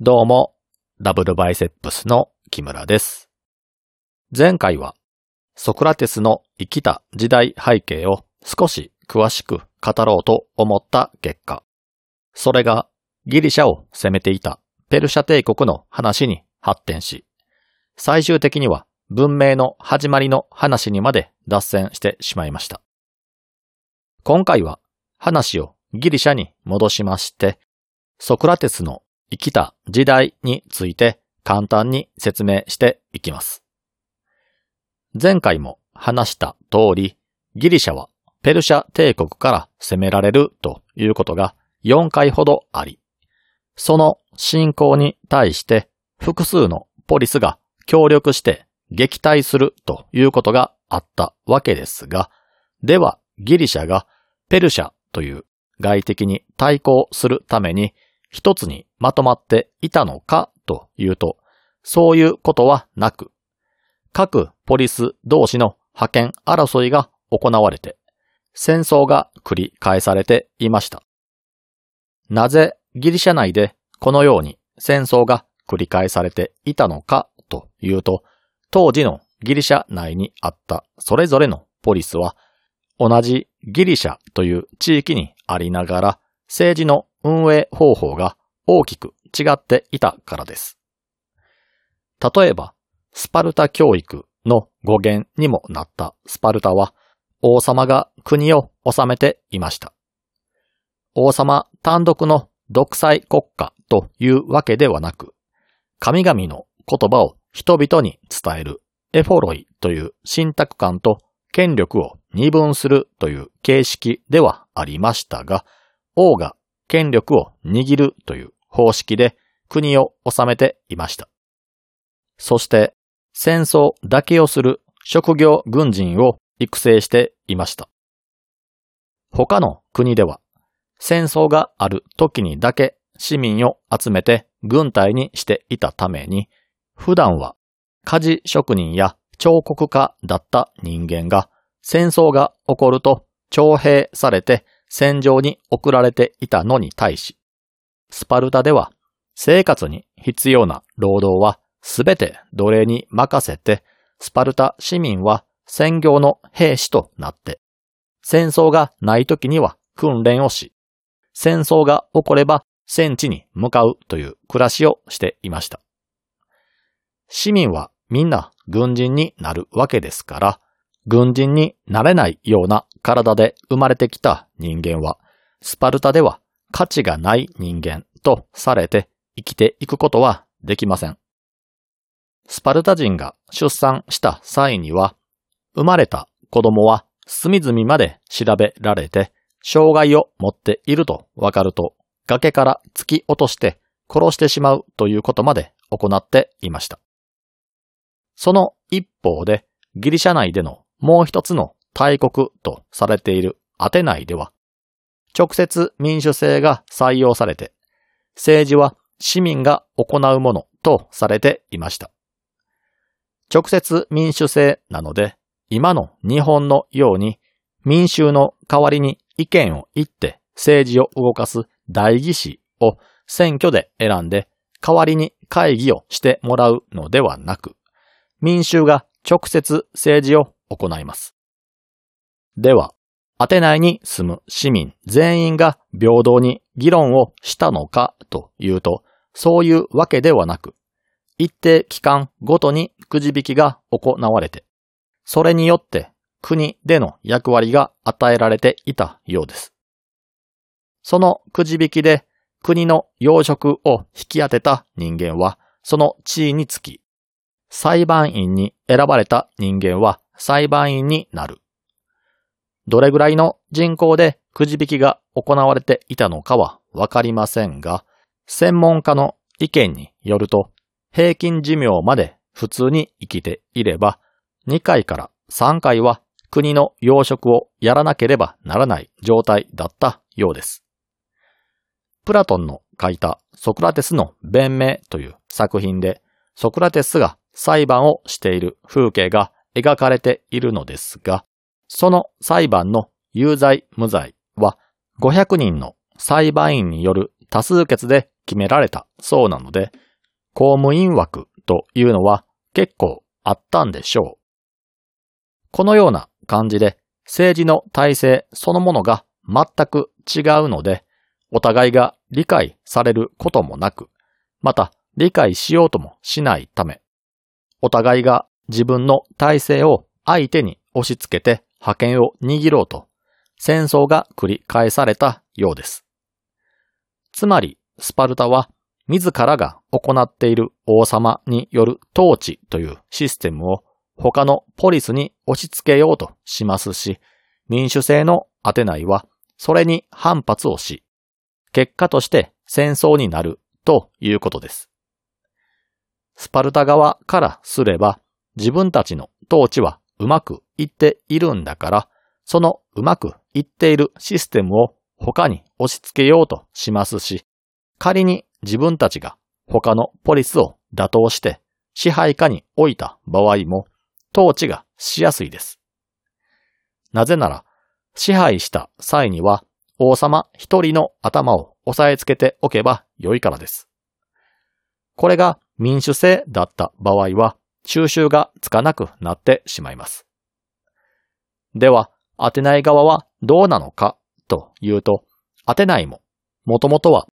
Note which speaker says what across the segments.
Speaker 1: どうも、ダブルバイセップスの木村です。前回は、ソクラテスの生きた時代背景を少し詳しく語ろうと思った結果、それがギリシャを攻めていたペルシャ帝国の話に発展し、最終的には文明の始まりの話にまで脱線してしまいました。今回は話をギリシャに戻しまして、ソクラテスの生きた時代について簡単に説明していきます。前回も話した通り、ギリシャはペルシャ帝国から攻められるということが4回ほどあり、その侵攻に対して複数のポリスが協力して撃退するということがあったわけですが、ではギリシャがペルシャという外敵に対抗するために一つにまとまっていたのかというと、そういうことはなく、各ポリス同士の派遣争いが行われて、戦争が繰り返されていました。なぜギリシャ内でこのように戦争が繰り返されていたのかというと、当時のギリシャ内にあったそれぞれのポリスは、同じギリシャという地域にありながら、政治の運営方法が大きく違っていたからです。例えば、スパルタ教育の語源にもなったスパルタは、王様が国を治めていました。王様単独の独裁国家というわけではなく、神々の言葉を人々に伝えるエフォロイという信託感と権力を二分するという形式ではありましたが、王が権力を握るという方式で国を治めていました。そして戦争だけをする職業軍人を育成していました。他の国では戦争がある時にだけ市民を集めて軍隊にしていたために、普段は家事職人や彫刻家だった人間が戦争が起こると徴兵されて戦場に送られていたのに対し、スパルタでは生活に必要な労働はすべて奴隷に任せて、スパルタ市民は専業の兵士となって、戦争がない時には訓練をし、戦争が起これば戦地に向かうという暮らしをしていました。市民はみんな軍人になるわけですから、軍人になれないような体で生まれてきた人間は、スパルタでは価値がない人間とされて生きていくことはできません。スパルタ人が出産した際には、生まれた子供は隅々まで調べられて、障害を持っているとわかると、崖から突き落として殺してしまうということまで行っていました。その一方で、ギリシャ内でのもう一つの大国とされているアテナイでは、直接民主制が採用されて、政治は市民が行うものとされていました。直接民主制なので、今の日本のように民衆の代わりに意見を言って政治を動かす代議士を選挙で選んで代わりに会議をしてもらうのではなく、民衆が直接政治を行います。では、アテナイに住む市民全員が平等に議論をしたのかというと、そういうわけではなく、一定期間ごとにくじ引きが行われて、それによって国での役割が与えられていたようです。そのくじ引きで国の要職を引き当てた人間は、その地位につき、裁判員に選ばれた人間は裁判員になる。どれぐらいの人口でくじ引きが行われていたのかはわかりませんが、専門家の意見によると、平均寿命まで普通に生きていれば、2回から3回は国の要職をやらなければならない状態だったようです。プラトンの書いたソクラテスの弁明という作品で、ソクラテスが裁判をしている風景が描かれているのですが、その裁判の有罪無罪は500人の裁判員による多数決で決められたそうなので、公務員枠というのは結構あったんでしょう。このような感じで政治の体制そのものが全く違うので、お互いが理解されることもなく、また理解しようともしないため、お互いが自分の体制を相手に押し付けて覇権を握ろうと、戦争が繰り返されたようです。つまり、スパルタは自らが行っている王様による統治というシステムを他のポリスに押し付けようとしますし、民主制のアテナイはそれに反発をし、結果として戦争になるということです。スパルタ側からすれば自分たちの統治はうまくいっているんだから、そのうまくいっているシステムを他に押し付けようとしますし、仮に自分たちが他のポリスを打倒して支配下に置いた場合も統治がしやすいです。なぜなら、支配した際には王様一人の頭を押さえつけておけば良いからです。これが民主制だった場合は収集がつかなくなってしまいます。では、当てない側はどうなのかというと、当てないも、もともとは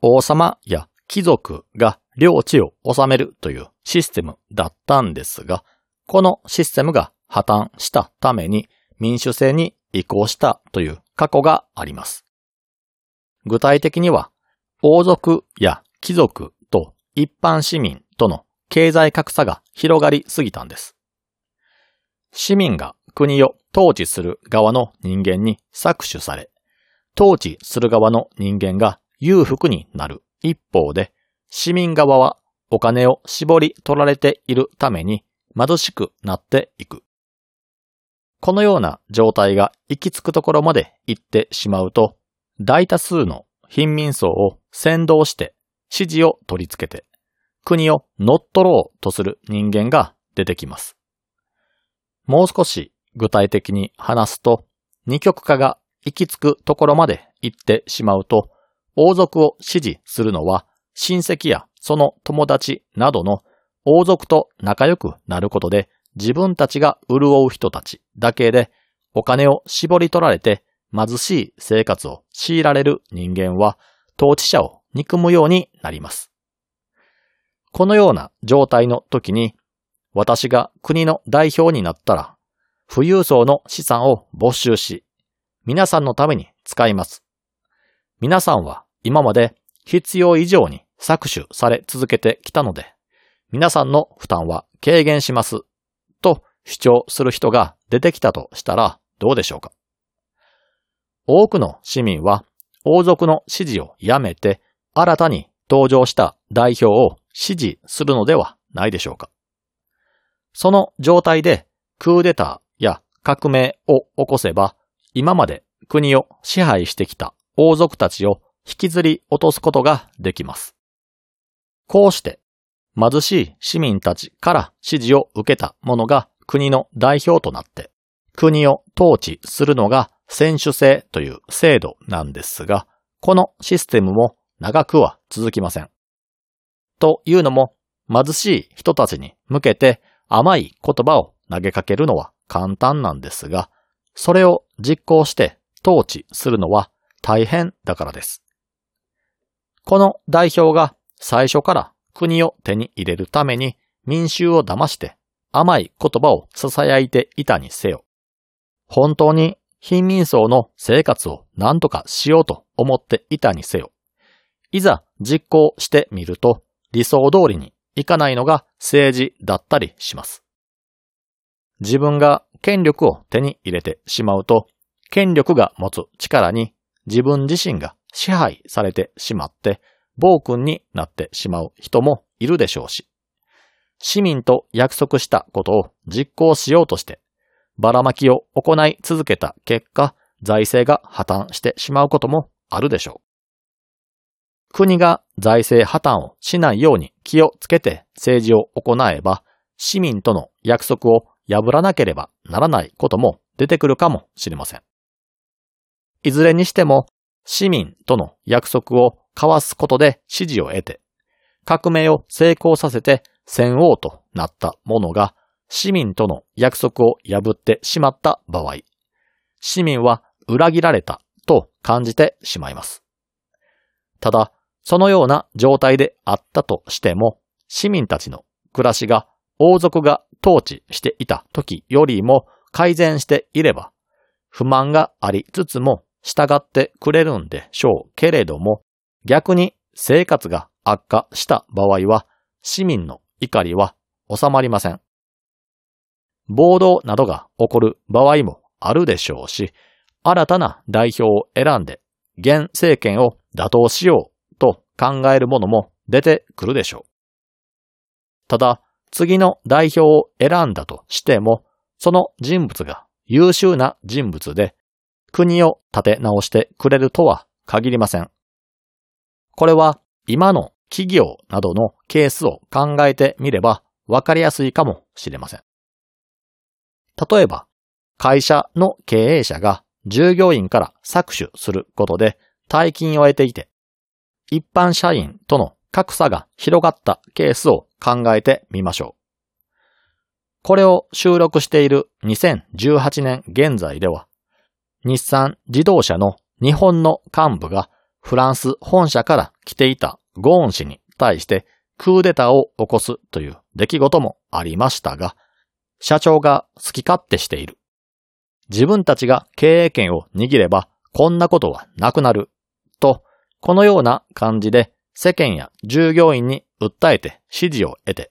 Speaker 1: 王様や貴族が領地を治めるというシステムだったんですが、このシステムが破綻したために民主制に移行したという過去があります。具体的には、王族や貴族と一般市民との経済格差が広がりすぎたんです。市民が国を統治する側の人間に搾取され、統治する側の人間が裕福になる一方で、市民側はお金を絞り取られているために貧しくなっていく。このような状態が行き着くところまで行ってしまうと、大多数の貧民層を先導して支持を取り付けて、国を乗っ取ろうとする人間が出てきます。もう少し具体的に話すと、二極化が行き着くところまで行ってしまうと、王族を支持するのは親戚やその友達などの王族と仲良くなることで自分たちが潤う人たちだけでお金を絞り取られて貧しい生活を強いられる人間は統治者を憎むようになります。このような状態の時に私が国の代表になったら富裕層の資産を没収し皆さんのために使います。皆さんは今まで必要以上に搾取され続けてきたので皆さんの負担は軽減します。と主張する人が出てきたとしたらどうでしょうか？多くの市民は王族の支持をやめて新たに登場した代表を支持するのではないでしょうか？その状態でクーデター革命を起こせば今まで国を支配してきた王族たちを引きずり落とすことができます。こうして貧しい市民たちから支持を受けた者が国の代表となって、国を統治するのが選手制という制度なんですが、このシステムも長くは続きません。というのも、貧しい人たちに向けて甘い言葉を投げかけるのは簡単なんですが、それを実行して統治するのは大変だからです。この代表が最初から国を手に入れるために民衆を騙して甘い言葉を囁いていたにせよ。本当に貧民層の生活を何とかしようと思っていたにせよ。いざ実行してみると理想通りにいかないのが政治だったりします。自分が権力を手に入れてしまうと、権力が持つ力に自分自身が支配されてしまって暴君になってしまう人もいるでしょうし、市民と約束したことを実行しようとして、ばらまきを行い続けた結果、財政が破綻してしまうこともあるでしょう。国が財政破綻をしないように気をつけて政治を行えば、市民との約束を破らなければならないことも出てくるかもしれません。いずれにしても、市民との約束を交わすことで支持を得て、革命を成功させて戦王となった者が市民との約束を破ってしまった場合、市民は裏切られたと感じてしまいます。ただ、そのような状態であったとしても、市民たちの暮らしが王族が統治していた時よりも改善していれば、不満がありつつも従ってくれるんでしょうけれども、逆に生活が悪化した場合は、市民の怒りは収まりません。暴動などが起こる場合もあるでしょうし、新たな代表を選んで、現政権を打倒しようと考えるものも出てくるでしょう。ただ、次の代表を選んだとしても、その人物が優秀な人物で、国を立て直してくれるとは限りません。これは今の企業などのケースを考えてみればわかりやすいかもしれません。例えば、会社の経営者が従業員から搾取することで大金を得ていて、一般社員との格差が広がったケースを考えてみましょう。これを収録している2018年現在では、日産自動車の日本の幹部がフランス本社から来ていたゴーン氏に対してクーデターを起こすという出来事もありましたが、社長が好き勝手している。自分たちが経営権を握ればこんなことはなくなる。と、このような感じで世間や従業員に訴えて指示を得て、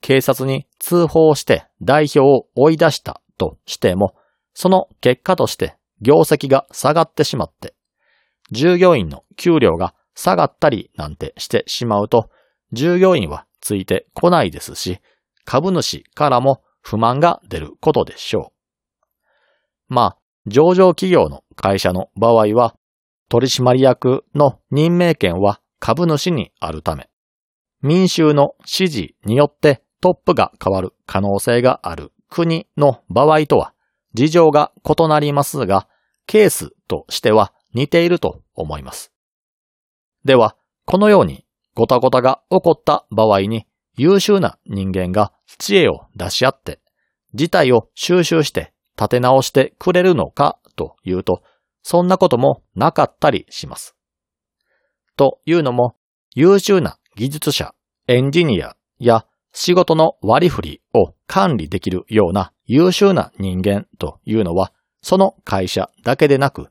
Speaker 1: 警察に通報して代表を追い出したとしても、その結果として業績が下がってしまって、従業員の給料が下がったりなんてしてしまうと、従業員はついてこないですし、株主からも不満が出ることでしょう。まあ、上場企業の会社の場合は、取締役の任命権は株主にあるため、民衆の指示によってトップが変わる可能性がある国の場合とは事情が異なりますが、ケースとしては似ていると思います。では、このようにごたごたが起こった場合に優秀な人間が知恵を出し合って、事態を収集して立て直してくれるのかというと、そんなこともなかったりします。というのも、優秀な技術者、エンジニアや仕事の割り振りを管理できるような優秀な人間というのは、その会社だけでなく、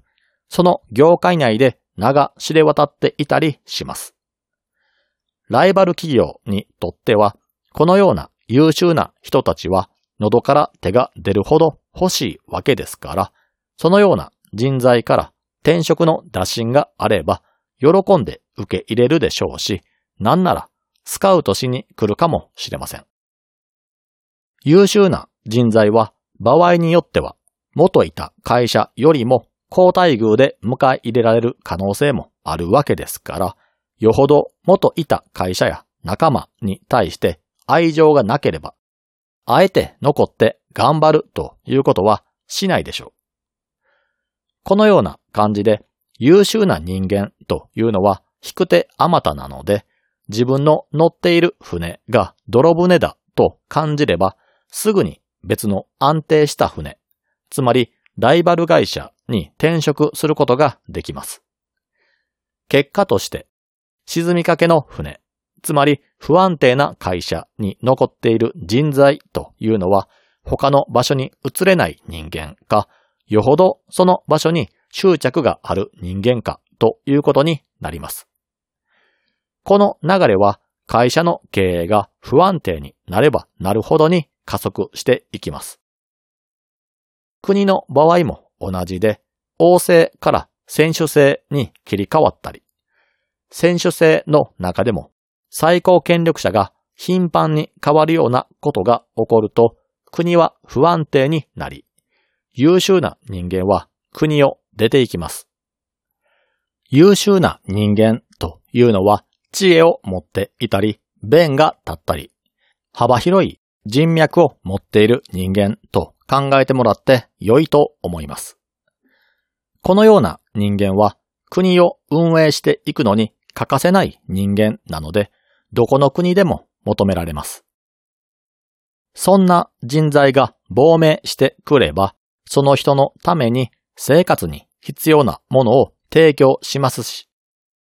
Speaker 1: その業界内で名が知れ渡っていたりします。ライバル企業にとっては、このような優秀な人たちは喉から手が出るほど欲しいわけですから、そのような人材から転職の打診があれば、喜んで受け入れるでしょうし、なんならスカウトしに来るかもしれません。優秀な人材は場合によっては元いた会社よりも高待遇で迎え入れられる可能性もあるわけですから、よほど元いた会社や仲間に対して愛情がなければ、あえて残って頑張るということはしないでしょう。このような感じで優秀な人間というのは引く手あまたなので、自分の乗っている船が泥船だと感じれば、すぐに別の安定した船、つまりライバル会社に転職することができます。結果として、沈みかけの船、つまり不安定な会社に残っている人材というのは、他の場所に移れない人間か、よほどその場所に執着がある人間かということになります。この流れは会社の経営が不安定になればなるほどに加速していきます。国の場合も同じで、王政から選手制に切り替わったり、選手制の中でも最高権力者が頻繁に変わるようなことが起こると、国は不安定になり、優秀な人間は国を出ていきます。優秀な人間というのは知恵を持っていたり、弁が立ったり、幅広い人脈を持っている人間と考えてもらって良いと思います。このような人間は国を運営していくのに欠かせない人間なので、どこの国でも求められます。そんな人材が亡命してくれば、その人のために生活に必要なものを提供しますし、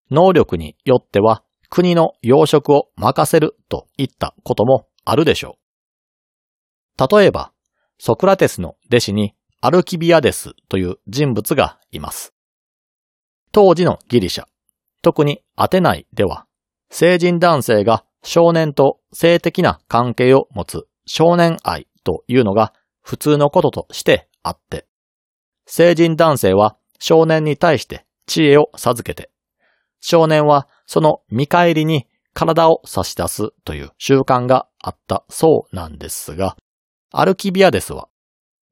Speaker 1: 能力によっては国の養殖を任せるといったこともあるでしょう。例えば、ソクラテスの弟子にアルキビアデスという人物がいます。当時のギリシャ、特にアテナイでは、成人男性が少年と性的な関係を持つ少年愛というのが普通のこととしてあって、成人男性は少年に対して知恵を授けて、少年はその見返りに体を差し出すという習慣があったそうなんですが、アルキビアデスは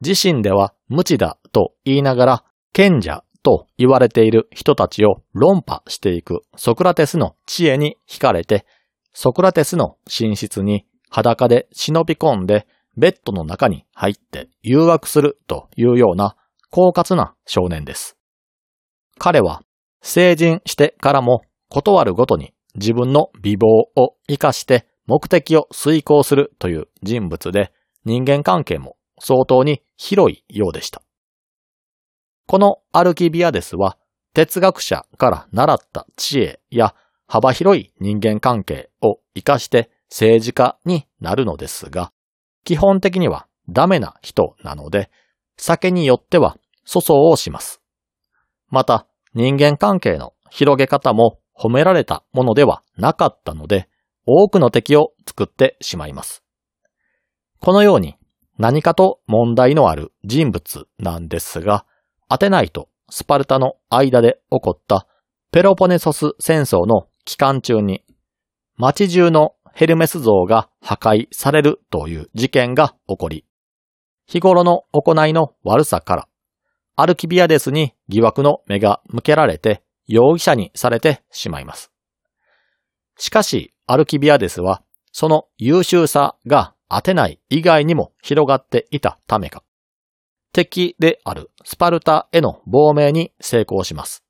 Speaker 1: 自身では無知だと言いながら賢者と言われている人たちを論破していくソクラテスの知恵に惹かれて、ソクラテスの寝室に裸で忍び込んでベッドの中に入って誘惑するというような狡猾な少年です。彼は成人してからも断るごとに自分の美貌を活かして目的を遂行するという人物で人間関係も相当に広いようでした。このアルキビアデスは哲学者から習った知恵や幅広い人間関係を活かして政治家になるのですが、基本的にはダメな人なので、酒によっては粗相をします。また、人間関係の広げ方も褒められたものではなかったので、多くの敵を作ってしまいます。このように何かと問題のある人物なんですが、アテナイとスパルタの間で起こったペロポネソス戦争の期間中に、街中のヘルメス像が破壊されるという事件が起こり、日頃の行いの悪さから、アルキビアデスに疑惑の目が向けられて容疑者にされてしまいます。しかし、アルキビアデスは、その優秀さが当てない以外にも広がっていたためか、敵であるスパルタへの亡命に成功します。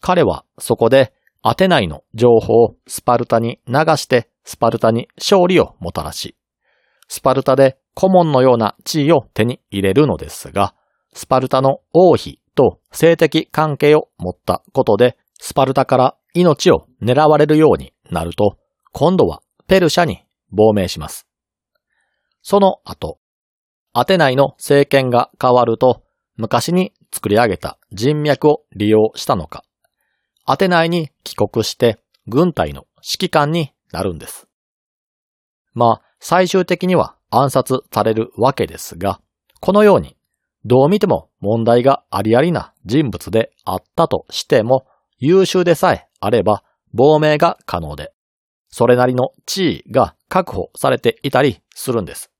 Speaker 1: 彼はそこでアテナイの情報をスパルタに流してスパルタに勝利をもたらし、スパルタで顧問のような地位を手に入れるのですが、スパルタの王妃と性的関係を持ったことで、スパルタから命を狙われるようになると、今度はペルシャに亡命します。その後、アテナイの政権が変わると、昔に作り上げた人脈を利用したのか、アテナイに帰国して軍隊の指揮官になるんです。まあ、最終的には暗殺されるわけですが、このように、どう見ても問題がありありな人物であったとしても、優秀でさえあれば亡命が可能で、それなりの地位が確保されていたりするんです。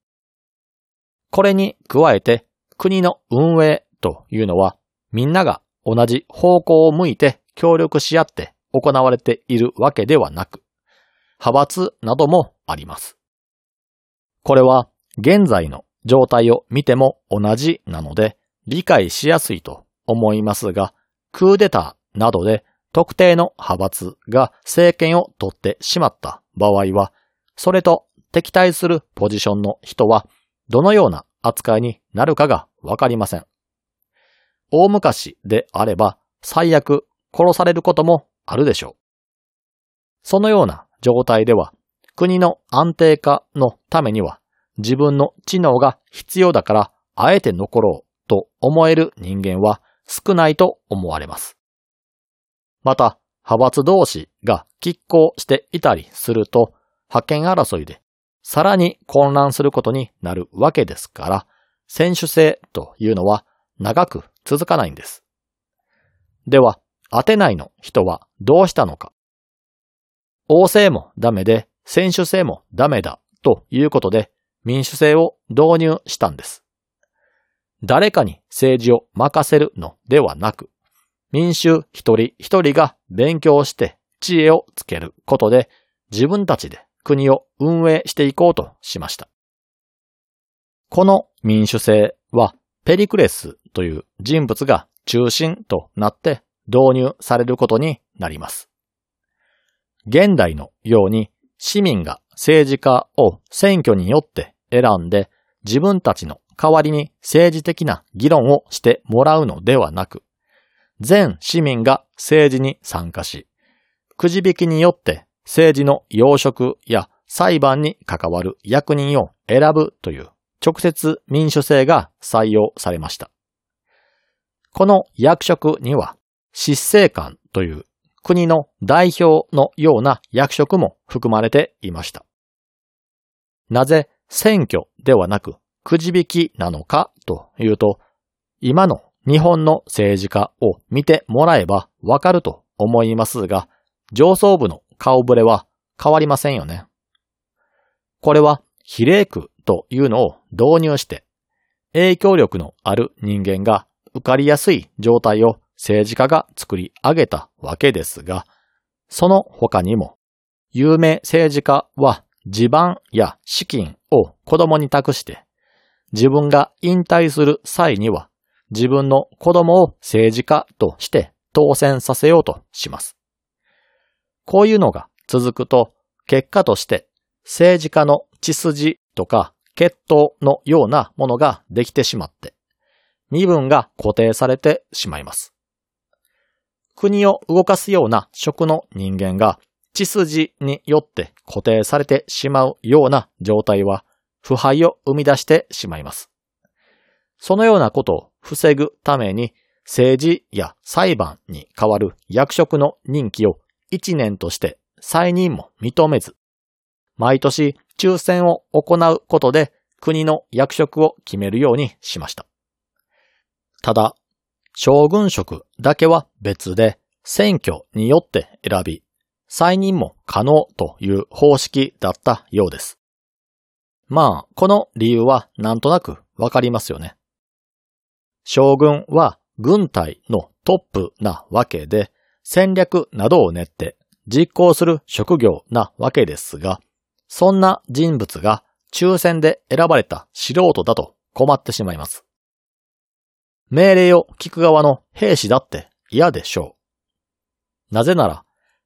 Speaker 1: これに加えて国の運営というのはみんなが同じ方向を向いて協力し合って行われているわけではなく、派閥などもあります。これは現在の状態を見ても同じなので理解しやすいと思いますが、クーデターなどで特定の派閥が政権を取ってしまった場合は、それと敵対するポジションの人はどのような扱いになるかがわかりません。大昔であれば最悪殺されることもあるでしょう。そのような状態では国の安定化のためには自分の知能が必要だからあえて残ろうと思える人間は少ないと思われます。また、派閥同士が拮抗していたりすると派遣争いでさらに混乱することになるわけですから、選手制というのは長く続かないんです。では、当てないの人はどうしたのか。王政もダメで、選手制もダメだということで民主制を導入したんです。誰かに政治を任せるのではなく、民衆一人一人が勉強して知恵をつけることで自分たちで国を運営していこうとしました。この民主制はペリクレスという人物が中心となって導入されることになります。現代のように市民が政治家を選挙によって選んで自分たちの代わりに政治的な議論をしてもらうのではなく、全市民が政治に参加し、くじ引きによって政治の要職や裁判に関わる役人を選ぶという直接民主制が採用されました。この役職には、執政官という国の代表のような役職も含まれていました。なぜ選挙ではなくくじ引きなのかというと、今の日本の政治家を見てもらえばわかると思いますが、上層部の顔ぶれは変わりませんよね。これは比例区というのを導入して、影響力のある人間が受かりやすい状態を政治家が作り上げたわけですが、その他にも、有名政治家は地盤や資金を子供に託して、自分が引退する際には、自分の子供を政治家として当選させようとします。こういうのが続くと、結果として政治家の血筋とか血統のようなものができてしまって、身分が固定されてしまいます。国を動かすような職の人間が血筋によって固定されてしまうような状態は腐敗を生み出してしまいます。そのようなことを防ぐために政治や裁判に代わる役職の任期を1年として再任も認めず、毎年抽選を行うことで国の役職を決めるようにしました。ただ、将軍職だけは別で選挙によって選び、再任も可能という方式だったようです。まあ、この理由はなんとなくわかりますよね。将軍は軍隊のトップなわけで、戦略などを練って実行する職業なわけですが、そんな人物が抽選で選ばれた素人だと困ってしまいます。命令を聞く側の兵士だって嫌でしょう。なぜなら、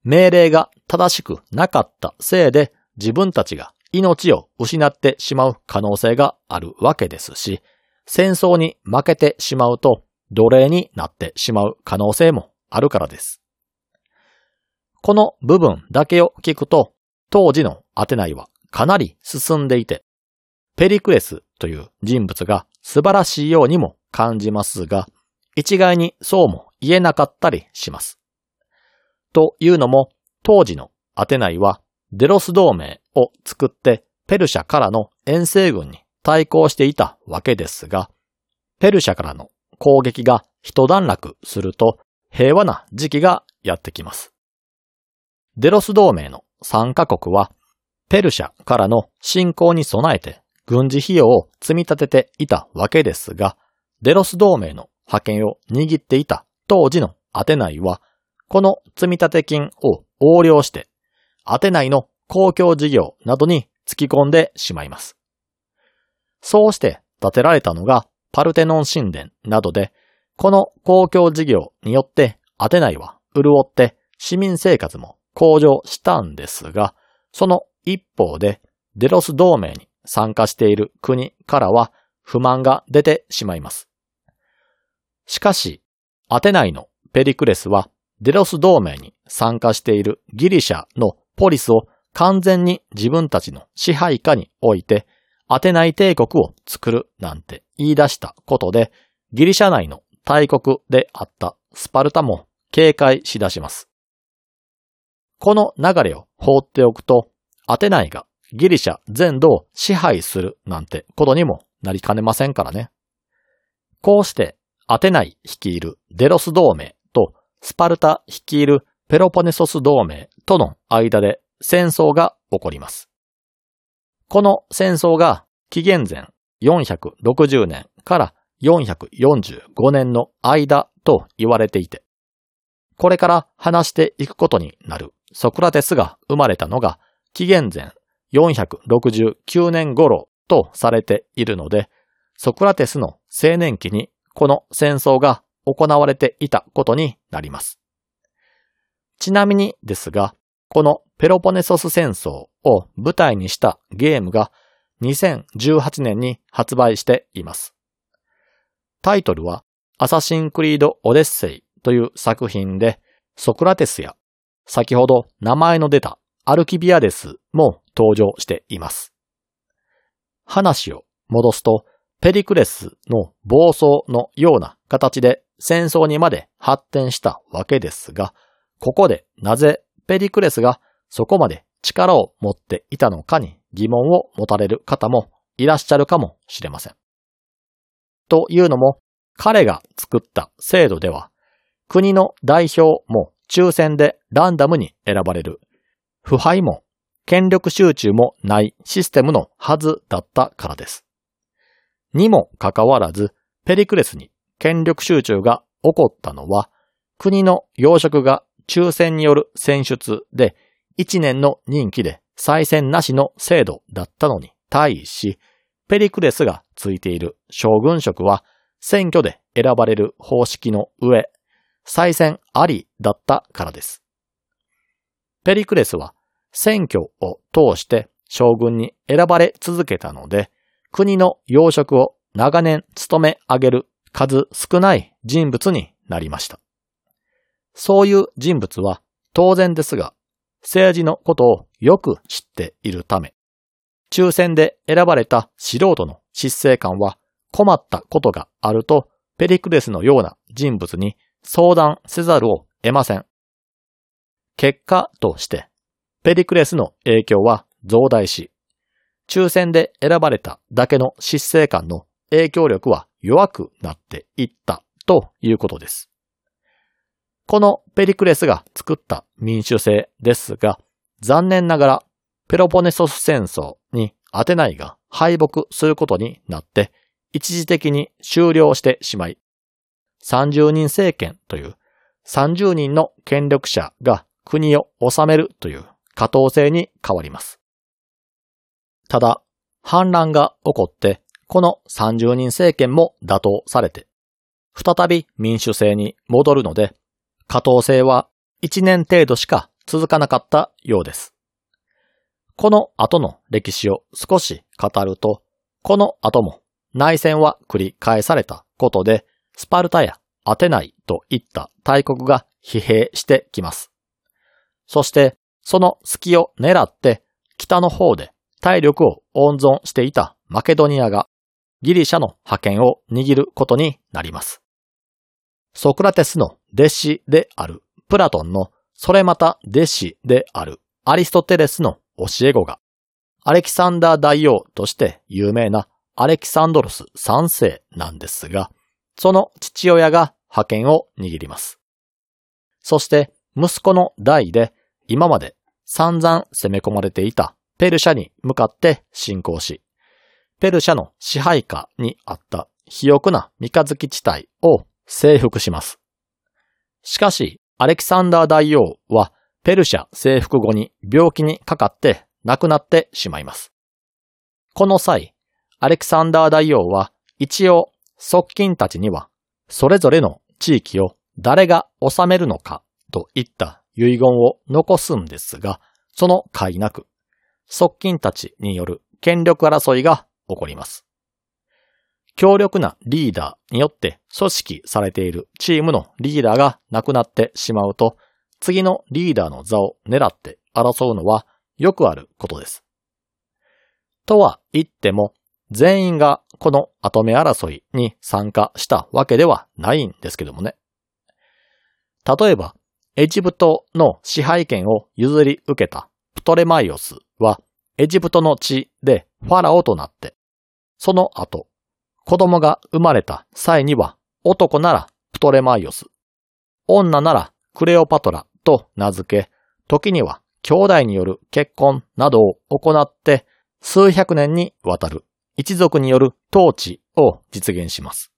Speaker 1: 命令が正しくなかったせいで自分たちが命を失ってしまう可能性があるわけですし、戦争に負けてしまうと奴隷になってしまう可能性もあるからです。この部分だけを聞くと当時のアテナイはかなり進んでいて、ペリクレスという人物が素晴らしいようにも感じますが、一概にそうも言えなかったりします。というのも、当時のアテナイはデロス同盟を作ってペルシャからの遠征軍に対抗していたわけですが、ペルシャからの攻撃が一段落すると平和な時期がやってきます。デロス同盟の3カ国は、ペルシャからの侵攻に備えて軍事費用を積み立てていたわけですが、デロス同盟の派遣を握っていた当時のアテナイは、この積立金を横領して、アテナイの公共事業などに突き込んでしまいます。そうして建てられたのがパルテノン神殿などで、この公共事業によってアテナイは潤って市民生活も向上したんですが、その一方でデロス同盟に参加している国からは不満が出てしまいます。しかし、アテナイのペリクレスはデロス同盟に参加しているギリシャのポリスを完全に自分たちの支配下に置いて、アテナイ帝国を作るなんて言い出したことで、ギリシャ内の大国であったスパルタも警戒しだします。この流れを放っておくと、アテナイがギリシャ全土を支配するなんてことにもなりかねませんからね。こうしてアテナイ率いるデロス同盟スパルタ率いるペロポネソス同盟との間で戦争が起こります。この戦争が紀元前460年から445年の間と言われていて、これから話していくことになるソクラテスが生まれたのが紀元前469年頃とされているので、ソクラテスの青年期にこの戦争が行われていたことになります。ちなみにですが、このペロポネソス戦争を舞台にしたゲームが2018年に発売しています。タイトルはアサシンクリードオデッセイという作品でソクラテスや先ほど名前の出たアルキビアデスも登場しています。話を戻すと、ペリクレスの暴走のような形で戦争にまで発展したわけですが、ここでなぜペリクレスがそこまで力を持っていたのかに疑問を持たれる方もいらっしゃるかもしれません。というのも、彼が作った制度では、国の代表も抽選でランダムに選ばれる、腐敗も権力集中もないシステムのはずだったからです。にもかかわらず、ペリクレスに権力集中が起こったのは、国の要職が抽選による選出で1年の任期で再選なしの制度だったのに対し、ペリクレスがついている将軍職は選挙で選ばれる方式の上、再選ありだったからです。ペリクレスは選挙を通して将軍に選ばれ続けたので、国の要職を長年務め上げる数少ない人物になりました。そういう人物は当然ですが、政治のことをよく知っているため、抽選で選ばれた素人の執政官は困ったことがあるとペリクレスのような人物に相談せざるを得ません。結果として、ペリクレスの影響は増大し、抽選で選ばれただけの執政官の影響力は弱くなっていったということです。このペリクレスが作った民主制ですが、残念ながらペロポネソス戦争にアテナイが敗北することになって一時的に終了してしまい、30人政権という30人の権力者が国を治めるという過当性に変わります。ただ、反乱が起こって、この30人政権も打倒されて、再び民主制に戻るので、過当性は1年程度しか続かなかったようです。この後の歴史を少し語ると、この後も内戦は繰り返されたことで、スパルタやアテナイといった大国が疲弊してきます。そして、その隙を狙って北の方で体力を温存していたマケドニアがギリシャの覇権を握ることになります。ソクラテスの弟子であるプラトンのそれまた弟子であるアリストテレスの教え子がアレキサンダー大王として有名なアレキサンドロス三世なんですが、その父親が覇権を握ります。そして息子の代で今まで散々攻め込まれていたペルシャに向かって進行し、ペルシャの支配下にあった肥沃な三日月地帯を征服します。しかし、アレキサンダー大王はペルシャ征服後に病気にかかって亡くなってしまいます。この際、アレキサンダー大王は一応側近たちにはそれぞれの地域を誰が治めるのかといった遺言を残すんですが、その甲斐なく側近たちによる権力争いが起こります。強力なリーダーによって組織されているチームのリーダーが亡くなってしまうと、次のリーダーの座を狙って争うのはよくあることです。とは言っても、全員がこの後目争いに参加したわけではないんですけどもね。例えば、エジプトの支配権を譲り受けたプトレマイオスはエジプトの地でファラオとなって、その後、子供が生まれた際には男ならプトレマイオス、女ならクレオパトラと名付け、時には兄弟による結婚などを行って数百年にわたる一族による統治を実現します。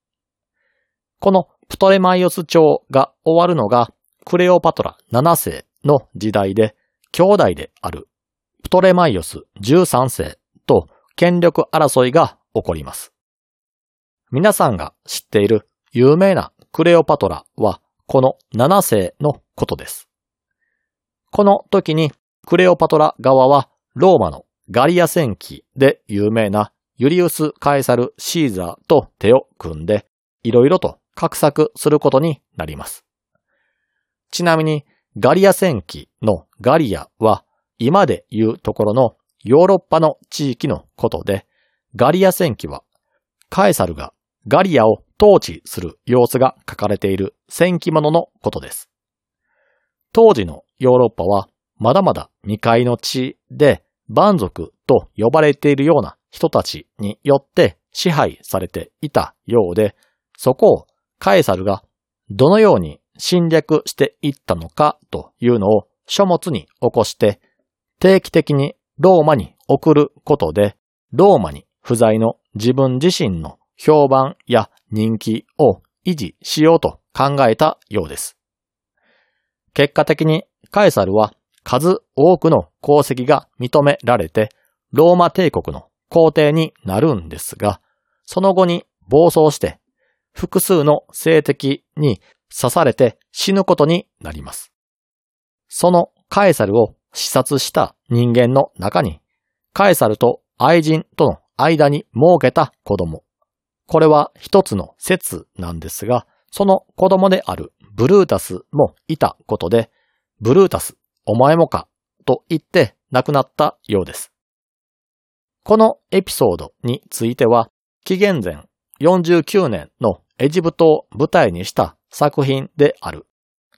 Speaker 1: このプトレマイオス朝が終わるのがクレオパトラ7世の時代で兄弟であるプトレマイオス13世と権力争いが起こります。皆さんが知っている有名なクレオパトラはこの7世のことです。この時にクレオパトラ側はローマのガリア戦記で有名なユリウス・カエサル・シーザーと手を組んで、いろいろと画策することになります。ちなみに、ガリア戦記のガリアは、今で言うところのヨーロッパの地域のことで、ガリア戦記は、カエサルがガリアを統治する様子が書かれている戦記物のことです。当時のヨーロッパはまだまだ未開の地で蛮族と呼ばれているような人たちによって支配されていたようで、そこをカエサルがどのように侵略していったのかというのを書物に起こして定期的にローマに送ることでローマに不在の自分自身の評判や人気を維持しようと考えたようです。結果的にカエサルは数多くの功績が認められて、ローマ帝国の皇帝になるんですが、その後に暴走して、複数の政敵に刺されて死ぬことになります。そのカエサルを視察した人間の中に、カエサルと愛人との間に設けた子供。これは一つの説なんですが、その子供であるブルータスもいたことで、ブルータス、お前もか、と言って亡くなったようです。このエピソードについては、紀元前49年のエジプトを舞台にした作品である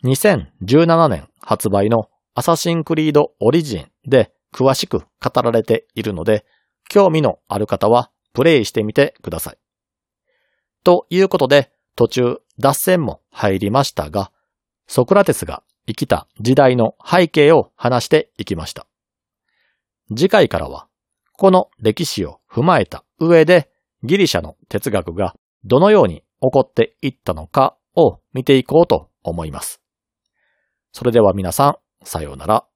Speaker 1: 2017年発売のアサシンクリードオリジンで詳しく語られているので、興味のある方はプレイしてみてください。ということで、途中脱線も入りましたが、ソクラテスが生きた時代の背景を話していきました。次回からは、この歴史を踏まえた上でギリシャの哲学がどのように起こっていったのかを見ていこうと思います。それでは皆さん、さようなら。